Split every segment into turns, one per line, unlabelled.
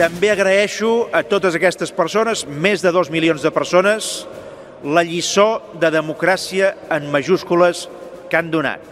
També agraeixo a totes aquestes persones, més de dos milions de persones, la lliçó de democràcia en majúscules que han donat.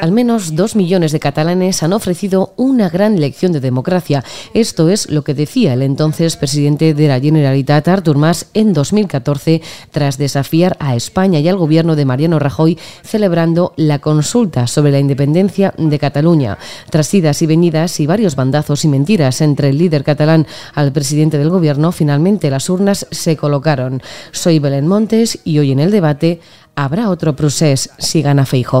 Al menos dos millones de catalanes han ofrecido una gran lección de democracia. Esto es lo que decía el entonces presidente de la Generalitat, Artur Mas, en 2014, tras desafiar a España y al gobierno de Mariano Rajoy celebrando la consulta sobre la independencia de Cataluña. Tras idas y venidas y varios bandazos y mentiras entre el líder catalán al presidente del gobierno, finalmente las urnas se colocaron. Soy Belén Montes y hoy en el debate habrá otro proceso si gana Feijo.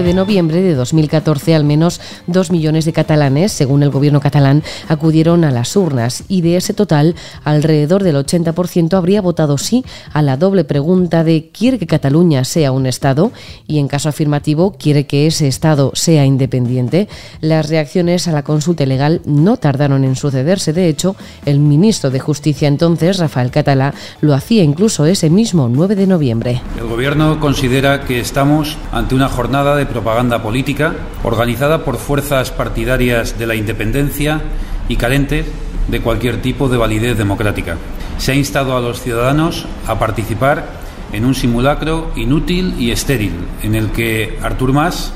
9 de noviembre de 2014, al menos dos millones de catalanes, según el gobierno catalán, acudieron a las urnas y de ese total, alrededor del 80% habría votado sí a la doble pregunta de ¿quiere que Cataluña sea un Estado? y en caso afirmativo, ¿quiere que ese Estado sea independiente? Las reacciones a la consulta ilegal no tardaron en sucederse. De hecho, el ministro de Justicia entonces, Rafael Catalá, lo hacía incluso ese mismo 9 de noviembre.
El gobierno considera que estamos ante una jornada de propaganda política organizada por fuerzas partidarias de la independencia y carentes de cualquier tipo de validez democrática. Se ha instado a los ciudadanos a participar en un simulacro inútil y estéril en el que Artur Mas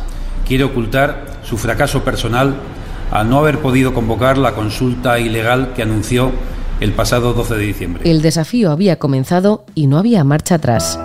quiere ocultar su fracaso personal al no haber podido convocar la consulta ilegal que anunció el pasado 12 de diciembre.
El desafío había comenzado y no había marcha atrás.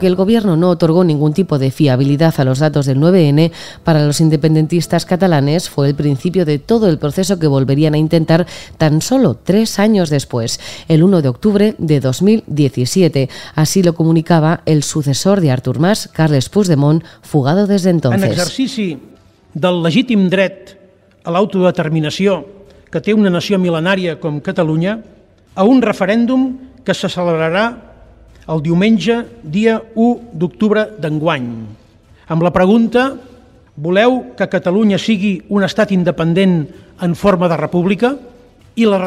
Aunque el gobierno no otorgó ningún tipo de fiabilidad a los datos del 9N, para los independentistas catalanes fue el principio de todo el proceso que volverían a intentar tan solo tres años después, el 1 de octubre de 2017. Así lo comunicaba el sucesor de Artur Mas, Carles Puigdemont, fugado desde entonces.
En exercici del legítim dret a l'autodeterminació que té una nació mil·lenària com Catalunya, a un referèndum que se celebrarà el diumenge, dia 1 d'octubre d'enguany, amb la pregunta voleu que Catalunya sigui un estat independent en forma de república?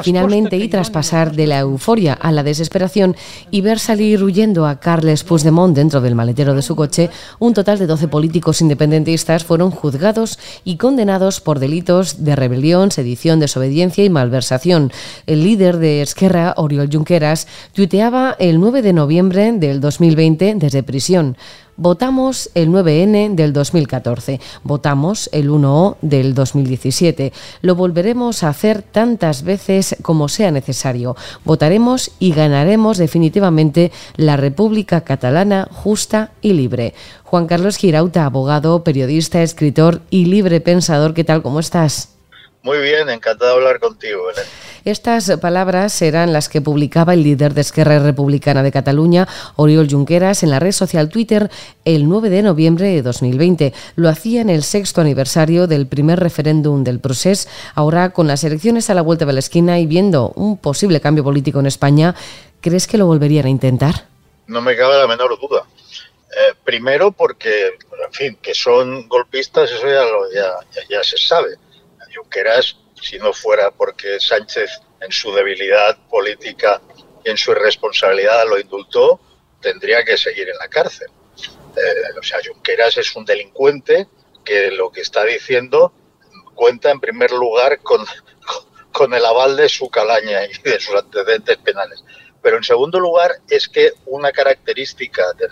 Finalmente, y tras pasar de la euforia a la desesperación y ver salir huyendo a Carles Puigdemont dentro del maletero de su coche, un total de 12 políticos independentistas fueron juzgados y condenados por delitos de rebelión, sedición, desobediencia y malversación. El líder de Esquerra, Oriol Junqueras, tuiteaba el 9 de noviembre del 2020 desde prisión. Votamos el 9N del 2014, votamos el 1O del 2017. Lo volveremos a hacer tantas veces como sea necesario. Votaremos y ganaremos definitivamente la República Catalana justa y libre. Juan Carlos Girauta, abogado, periodista, escritor y libre pensador, ¿qué tal? ¿Cómo estás?
Muy bien, encantado de hablar contigo, Belén.
Estas palabras eran las que publicaba el líder de Esquerra Republicana de Cataluña, Oriol Junqueras, en la red social Twitter el 9 de noviembre de 2020. Lo hacía en el sexto aniversario del primer referéndum del proceso. Ahora, con las elecciones a la vuelta de la esquina y viendo un posible cambio político en España, ¿crees que lo volverían a intentar?
No me cabe la menor duda. Eh, primero porque, en fin, que son golpistas, eso ya, lo, ya, ya se sabe Junqueras, si no fuera porque Sánchez en su debilidad política y en su irresponsabilidad lo indultó, tendría que seguir en la cárcel. Eh, o sea, Junqueras es un delincuente que lo que está diciendo cuenta en primer lugar con, el aval de su calaña y de sus antecedentes penales. Pero en segundo lugar es que una característica del,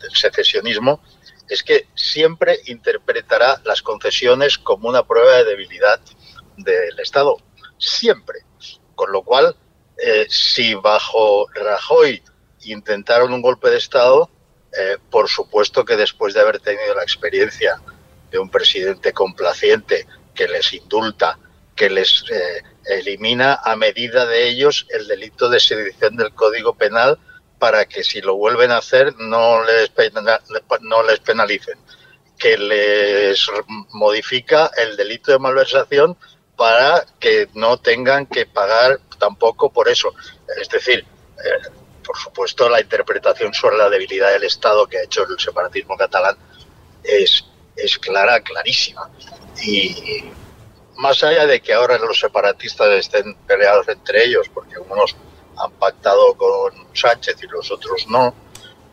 del secesionismo es que siempre interpretará las concesiones como una prueba de debilidad del Estado. Siempre. Con lo cual, eh, si bajo Rajoy intentaron un golpe de Estado, eh, por supuesto que después de haber tenido la experiencia de un presidente complaciente que les indulta, que les eh, elimina a medida de ellos el delito de sedición del Código Penal, para que si lo vuelven a hacer no les, no les penalicen, que les modifica el delito de malversación para que no tengan que pagar tampoco por eso. Es decir, eh, por supuesto, la interpretación sobre la debilidad del Estado que ha hecho el separatismo catalán es, es clara, clarísima. Y más allá de que ahora los separatistas estén peleados entre ellos, porque unos han pactado con Sánchez y los otros no,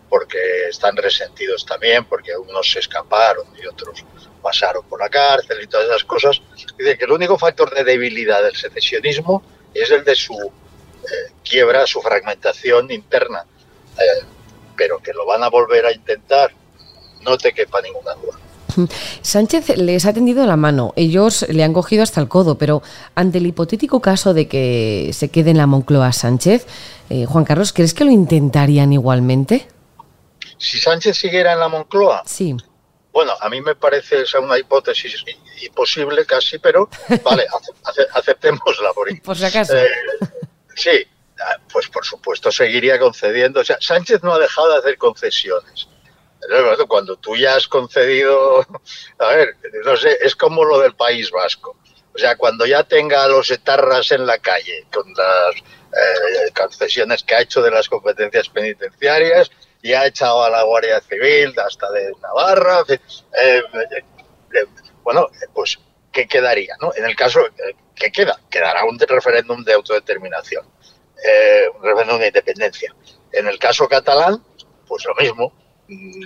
porque están resentidos también, porque unos se escaparon y otros pasaron por la cárcel y todas esas cosas, dice que el único factor de debilidad del secesionismo es el de su eh, quiebra, su fragmentación interna, eh, pero que lo van a volver a intentar, no te quepa ninguna duda.
Sánchez les ha tendido la mano, ellos le han cogido hasta el codo, pero ante el hipotético caso de que se quede en la Moncloa Sánchez, eh, Juan Carlos, ¿crees que lo intentarían igualmente?
Si Sánchez siguiera en la Moncloa.
Sí.
Bueno, a mí me parece esa una hipótesis imposible casi, pero vale, aceptémosla por,
por si acaso. Eh,
sí, ah, pues por supuesto seguiría concediendo. O sea, Sánchez no ha dejado de hacer concesiones. Cuando tú ya has concedido, a ver, no sé, es como lo del País Vasco. O sea, cuando ya tenga a los etarras en la calle con las eh, concesiones que ha hecho de las competencias penitenciarias, y ha echado a la Guardia Civil hasta de Navarra. Eh, eh, bueno, pues, ¿qué quedaría? No? En el caso, ¿qué queda? Quedará un referéndum de autodeterminación, un referéndum de independencia. En el caso catalán, pues lo mismo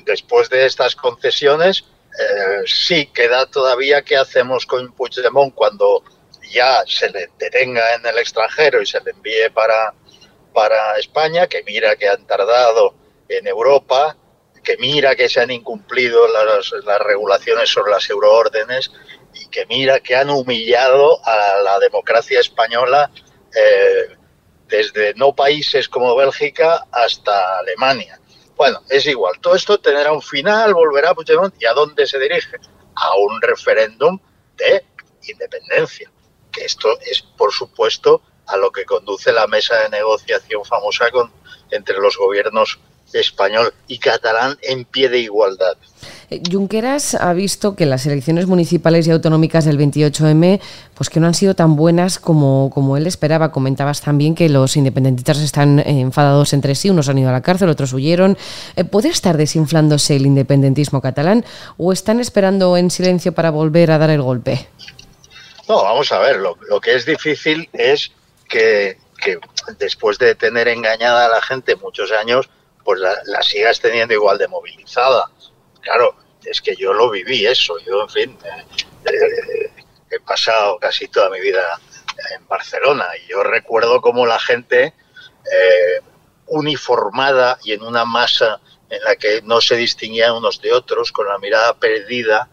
después de estas concesiones, eh, sí queda todavía qué hacemos con Puigdemont cuando ya se le detenga en el extranjero y se le envíe para, para España, que mira que han tardado en Europa, que mira que se han incumplido las, regulaciones sobre las euroórdenes y que mira que han humillado a la democracia española eh, desde no países como Bélgica hasta Alemania. Bueno, es igual. Todo esto tendrá un final, volverá a Puigdemont. ¿Y a dónde se dirige? A un referéndum de independencia. Que esto es, por supuesto, a lo que conduce la mesa de negociación famosa con, entre los gobiernos español y catalán en pie de igualdad.
Eh, Junqueras ha visto que las elecciones municipales y autonómicas del 28M pues que no han sido tan buenas como, como él esperaba. Comentabas también que los independentistas están enfadados entre sí, unos han ido a la cárcel, otros huyeron. Eh, ¿Puede estar desinflándose el independentismo catalán o están esperando en silencio para volver a dar el golpe?
No, vamos a ver, lo, que es difícil es que, después de tener engañada a la gente muchos años, pues la, sigas teniendo igual de movilizada. Claro, es que yo lo viví eso, yo en fin, eh, eh, he pasado casi toda mi vida en Barcelona y yo recuerdo cómo la gente eh, uniformada y en una masa en la que no se distinguían unos de otros, con la mirada perdida,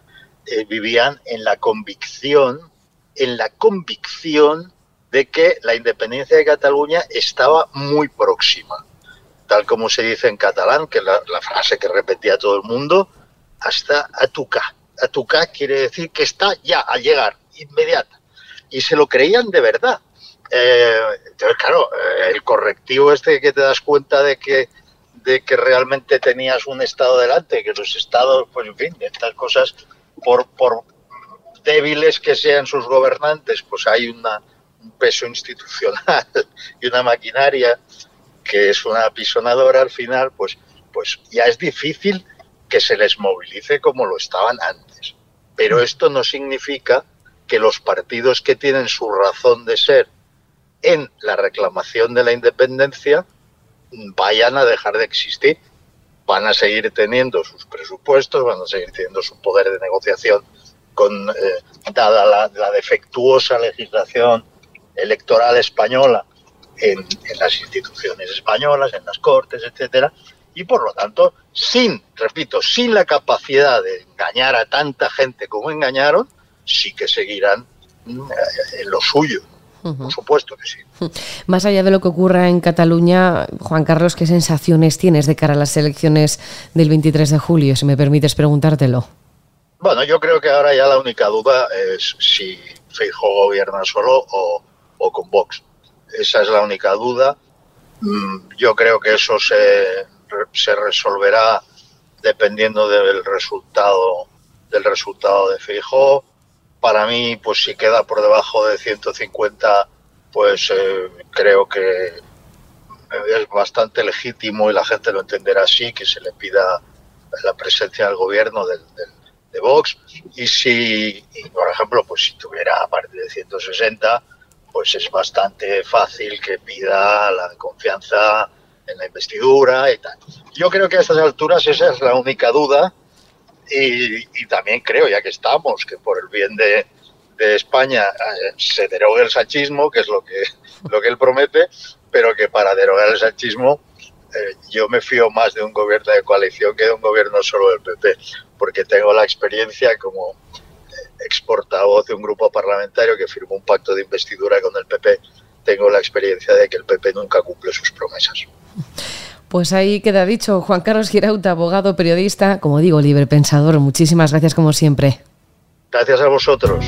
vivían en la convicción, en la convicción de que la independencia de Cataluña estaba muy próxima. Tal como se dice en catalán, que la, la frase que repetía todo el mundo, hasta atuca. Atuca quiere decir que está ya al llegar, inmediata. Y se lo creían de verdad. Eh, entonces, claro, eh, el correctivo este que te das cuenta de que de que realmente tenías un Estado delante, que los Estados, pues en fin, estas cosas, por, por débiles que sean sus gobernantes, pues hay una, un peso institucional y una maquinaria que es una apisonadora al final, pues, pues ya es difícil que se les movilice como lo estaban antes. Pero mm. esto no significa que los partidos que tienen su razón de ser en la reclamación de la independencia vayan a dejar de existir. Van a seguir teniendo sus presupuestos, van a seguir teniendo su poder de negociación con, eh, dada la defectuosa legislación electoral española en, las instituciones españolas, en las cortes, etcétera, y por lo tanto, sin, repito, sin la capacidad de engañar a tanta gente como engañaron, sí que seguirán mm, en lo suyo. Por supuesto que sí.
Más allá de lo que ocurra en Cataluña, Juan Carlos, ¿qué sensaciones tienes de cara a las elecciones del 23 de julio, si me permites preguntártelo?
Bueno, yo creo que ahora ya la única duda es si Feijóo gobierna solo o, o con Vox. Esa es la única duda. Mm, yo creo que eso se, se resolverá dependiendo del resultado del resultado de Feijóo. Para mí, pues si queda por debajo de 150, pues eh, creo que es bastante legítimo y la gente lo entenderá así, que se le pida la presencia del gobierno del, de Vox y si, por ejemplo, pues si tuviera a partir de 160, pues es bastante fácil que pida la confianza en la investidura y tal. Yo creo que a estas alturas esa es la única duda y, también creo, ya que estamos, que por el bien de, España eh, se derogue el sanchismo, que es lo que, lo que él promete, pero que para derogar el sanchismo eh, yo me fío más de un gobierno de coalición que de un gobierno solo del PP, porque tengo la experiencia como eh, exportavoz de un grupo parlamentario que firmó un pacto de investidura con el PP. Tengo la experiencia de que el PP nunca cumple sus promesas.
Pues ahí queda dicho. Juan Carlos Girauta, abogado, periodista, como digo, libre pensador. Muchísimas gracias como siempre.
Gracias a vosotros.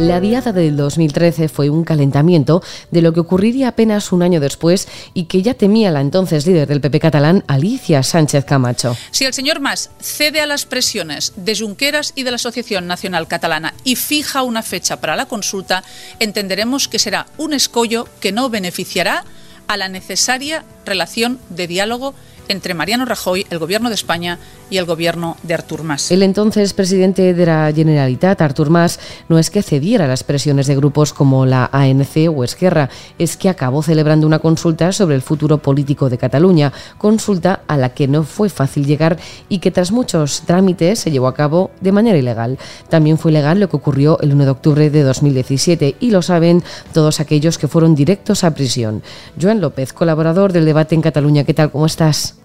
La diada del 2013 fue un calentamiento de lo que ocurriría apenas un año después y que ya temía la entonces líder del PP catalán, Alicia Sánchez Camacho.
Si el señor Mas cede a las presiones de Junqueras y de la Asociación Nacional Catalana y fija una fecha para la consulta, entenderemos que será un escollo que no beneficiará a la necesaria relación de diálogo entre Mariano Rajoy, el gobierno de España y el gobierno de Artur Mas.
El entonces presidente de la Generalitat, Artur Mas, no es que cediera a las presiones de grupos como la ANC o Esquerra, es que acabó celebrando una consulta sobre el futuro político de Cataluña, consulta a la que no fue fácil llegar y que tras muchos trámites se llevó a cabo de manera ilegal. También fue ilegal lo que ocurrió el 1 de octubre de 2017 y lo saben todos aquellos que fueron directos a prisión. Joan López, colaborador del debate en Cataluña, ¿qué tal? ¿Cómo estás?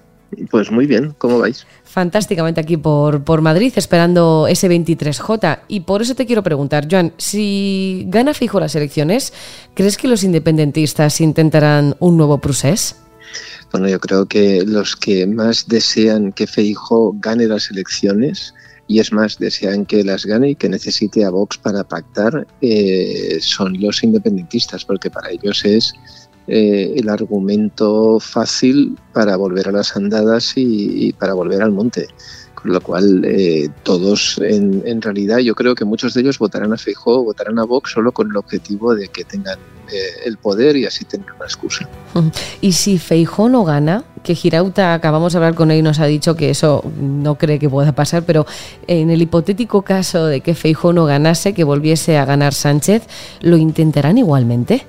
Pues muy bien, ¿cómo vais?
Fantásticamente aquí por, por Madrid, esperando ese 23J. Y por eso te quiero preguntar, Joan, si gana fijo las elecciones, ¿crees que los independentistas intentarán un nuevo procés?
Bueno, yo creo que los que más desean que Feijo gane las elecciones, y es más, desean que las gane y que necesite a Vox para pactar, eh, son los independentistas, porque para ellos es eh, el argumento fácil para volver a las andadas y, para volver al monte. Con lo cual, eh, todos en, realidad, yo creo que muchos de ellos votarán a Feijóo, votarán a Vox solo con el objetivo de que tengan eh, el poder y así tener una excusa.
Y si Feijóo no gana, que Girauta, acabamos de hablar con él y nos ha dicho que eso no cree que pueda pasar, pero en el hipotético caso de que Feijóo no ganase, que volviese a ganar Sánchez, ¿lo intentarán igualmente?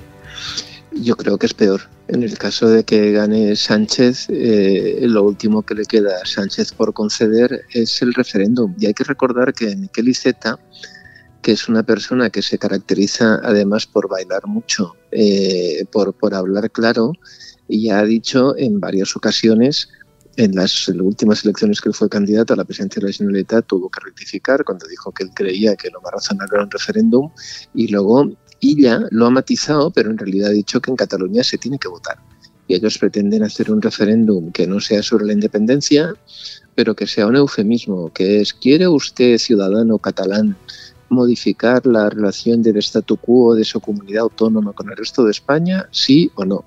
Yo creo que es peor. En el caso de que gane Sánchez, eh, lo último que le queda a Sánchez por conceder es el referéndum. Y hay que recordar que Miquel Iceta, que es una persona que se caracteriza además por bailar mucho, eh, por, por hablar claro, y ha dicho en varias ocasiones en las últimas elecciones que él fue candidato a la presidencia de la Generalitat tuvo que rectificar cuando dijo que él creía que lo más razonable era un referéndum y luego ella lo ha matizado, pero en realidad ha dicho que en Cataluña se tiene que votar. Y ellos pretenden hacer un referéndum que no sea sobre la independencia, pero que sea un eufemismo, que es, ¿quiere usted, ciudadano catalán, modificar la relación del statu quo de su comunidad autónoma con el resto de España? ¿Sí o no?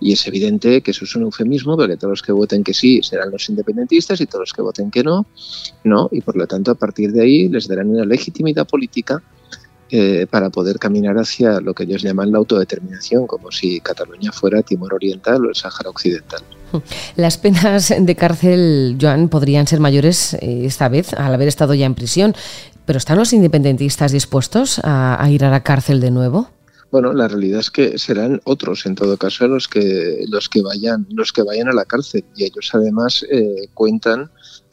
Y es evidente que eso es un eufemismo, porque todos los que voten que sí serán los independentistas y todos los que voten que no, no. Y por lo tanto, a partir de ahí les darán una legitimidad política eh, para poder caminar hacia lo que ellos llaman la autodeterminación, como si Cataluña fuera Timor Oriental o el Sáhara Occidental.
Las penas de cárcel, Joan, podrían ser mayores eh, esta vez, al haber estado ya en prisión, pero ¿están los independentistas dispuestos a, ir a la cárcel de nuevo?
Bueno, la realidad es que serán otros, en todo caso, los que los que vayan los que vayan a la cárcel y ellos además eh, cuentan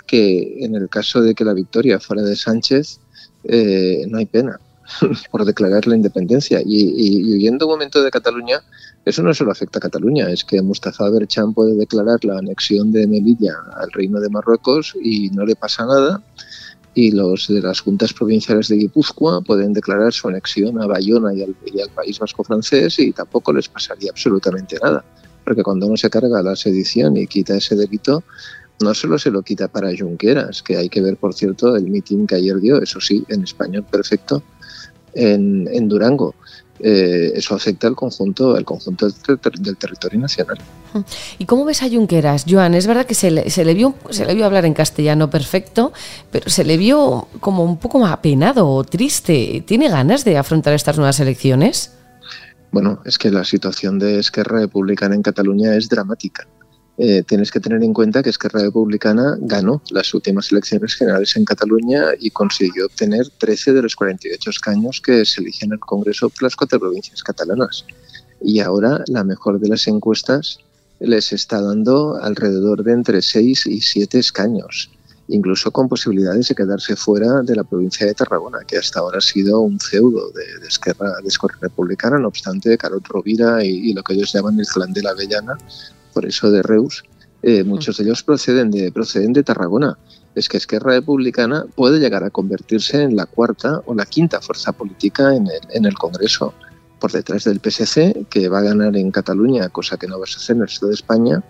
que en el caso de que la victoria fuera de Sánchez no hay pena por declarar la independencia. Y, y, un momento de Cataluña, eso no solo afecta a Cataluña, es que Mustafa Berchan puede declarar la anexión de Melilla al Reino de Marruecos y no le pasa nada. Y los de las juntas provinciales de Guipúzcoa pueden declarar su anexión a Bayona y al, y al País Vasco francés y tampoco les pasaría absolutamente nada. Porque cuando uno se carga la sedición y quita ese delito, no solo se lo quita para Junqueras, que hay que ver, por cierto, el mitin que ayer dio, eso sí, en español perfecto, en, Durango. Eh, eso afecta al conjunto, al conjunto del territorio nacional.
¿Y cómo ves a Junqueras, Joan? Es verdad que se le, se le, vio, se le vio hablar en castellano perfecto, pero se le vio como un poco apenado o triste. ¿Tiene ganas de afrontar estas nuevas elecciones?
Bueno, es que la situación de Esquerra Republicana en Cataluña es dramática. Eh, tienes que tener en cuenta que Esquerra Republicana ganó las últimas elecciones generales en Cataluña y consiguió obtener 13 de los 48 escaños que se eligen en el Congreso por las cuatro provincias catalanas. Y ahora la mejor de las encuestas les está dando alrededor de entre 6 y 7 escaños, incluso con posibilidades de quedarse fuera de la provincia de Tarragona, que hasta ahora ha sido un feudo de, Esquerra, de Esquerra Republicana, no obstante, Carot Rovira y, y, lo que ellos llaman el clan de la Avellana, por eso de Reus, eh, muchos de ellos proceden de, proceden de Tarragona. Es que Esquerra Republicana puede llegar a convertirse en la cuarta o la quinta fuerza política en el, en el Congreso por detrás del PSC, que va a ganar en Cataluña, cosa que no va a suceder en el resto de España,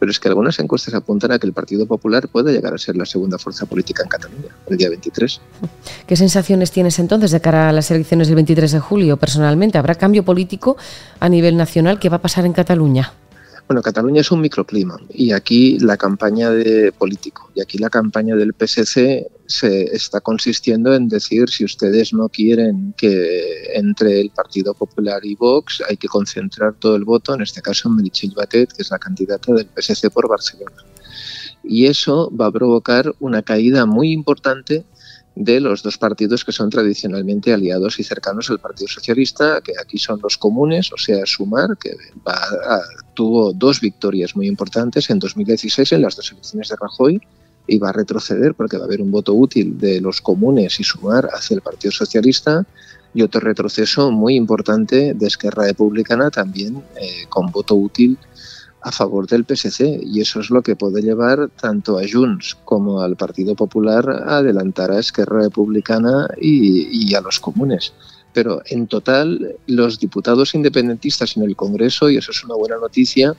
pero es que algunas encuestas apuntan a que el Partido Popular puede llegar a ser la segunda fuerza política en Cataluña el día 23.
¿Qué sensaciones tienes entonces de cara a las elecciones del 23 de julio personalmente? ¿Habrá cambio político a nivel nacional? ¿Qué va a pasar en Cataluña?
Bueno, Cataluña es un microclima y aquí la campaña de político y aquí la campaña del PSC se está consistiendo en decir si ustedes no quieren que entre el Partido Popular y Vox hay que concentrar todo el voto, en este caso en Meritxell Batet, que es la candidata del PSC por Barcelona. Y eso va a provocar una caída muy importante de los dos partidos que son tradicionalmente aliados y cercanos al Partido Socialista, que aquí son los comunes, o sea, Sumar, que tuvo dos victorias muy importantes en 2016 en las dos elecciones de Rajoy y va a retroceder porque va a haber un voto útil de los comunes y Sumar hacia el Partido Socialista y otro retroceso muy importante de Esquerra Republicana también eh, con voto útil a favor del PSC y eso es lo que puede llevar tanto a Junts como al Partido Popular a adelantar a Esquerra Republicana y, a los comunes. Pero en total los diputados independentistas en el Congreso, y eso es una buena noticia,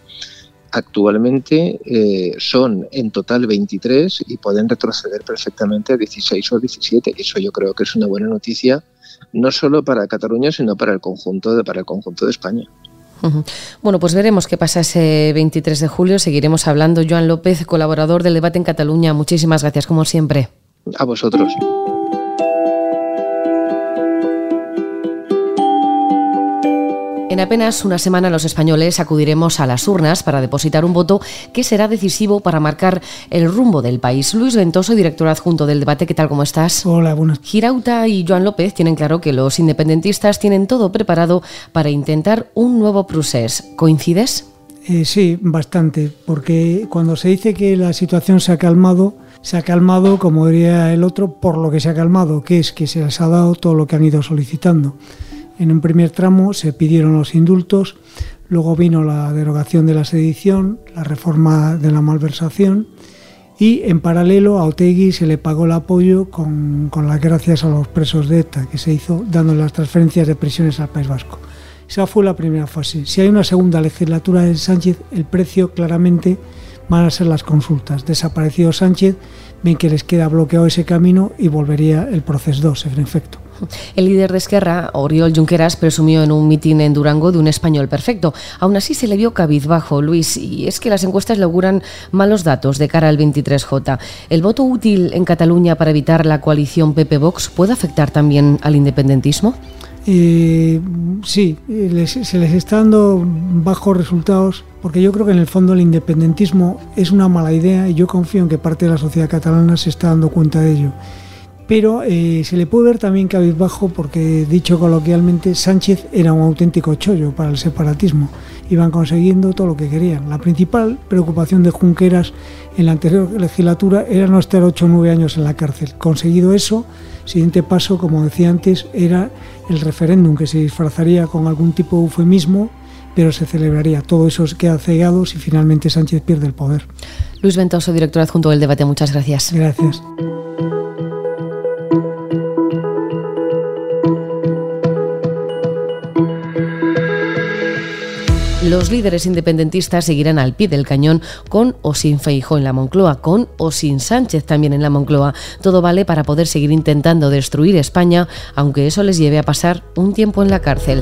actualmente eh, son en total 23 y pueden retroceder perfectamente a 16 o 17. Eso yo creo que es una buena noticia no solo para Cataluña, sino para el conjunto de, para el conjunto de España.
Bueno, pues veremos qué pasa ese 23 de julio. Seguiremos hablando. Joan López, colaborador del debate en Cataluña. Muchísimas gracias, como siempre.
A vosotros.
Apenas una semana los españoles acudiremos a las urnas para depositar un voto que será decisivo para marcar el rumbo del país. Luis Ventoso, director adjunto del debate, ¿qué tal? ¿Cómo estás?
Hola, buenas.
Girauta y Joan López tienen claro que los independentistas tienen todo preparado para intentar un nuevo procés. ¿Coincides?
Eh, sí, bastante, porque cuando se dice que la situación se ha calmado, se ha calmado, como diría el otro, por lo que se ha calmado, que es que se les ha dado todo lo que han ido solicitando. En un primer tramo se pidieron los indultos, luego vino la derogación de la sedición, la reforma de la malversación y en paralelo a Otegui se le pagó el apoyo con, las gracias a los presos de ETA que se hizo dando las transferencias de prisiones al País Vasco. Esa fue la primera fase. Si hay una segunda legislatura de Sánchez, el precio claramente van a ser las consultas. Desaparecido Sánchez, ven que les queda bloqueado ese camino y volvería el proceso 2, en efecto.
El líder de Esquerra, Oriol Junqueras, presumió en un mitin en Durango de un español perfecto. Aún así se le vio cabizbajo, Luis, y es que las encuestas le auguran malos datos de cara al 23J. ¿El voto útil en Cataluña para evitar la coalición PP-Vox puede afectar también al independentismo?
Eh, sí, se les está dando bajos resultados porque yo creo que en el fondo el independentismo es una mala idea y yo confío en que parte de la sociedad catalana se está dando cuenta de ello pero eh, se le puede ver también cabizbajo porque, dicho coloquialmente, Sánchez era un auténtico chollo para el separatismo. Iban consiguiendo todo lo que querían. La principal preocupación de Junqueras en la anterior legislatura era no estar 8 o 9 años en la cárcel. Conseguido eso, siguiente paso, como decía antes, era el referéndum que se disfrazaría con algún tipo de eufemismo pero se celebraría. Todo eso queda cegado si finalmente Sánchez pierde el poder.
Luis Ventoso, director adjunto del debate, muchas gracias.
Gracias.
Los líderes independentistas seguirán al pie del cañón con o sin Feijó en la Moncloa, con o sin Sánchez también en la Moncloa. Todo vale para poder seguir intentando destruir España, aunque eso les lleve a pasar un tiempo en la cárcel.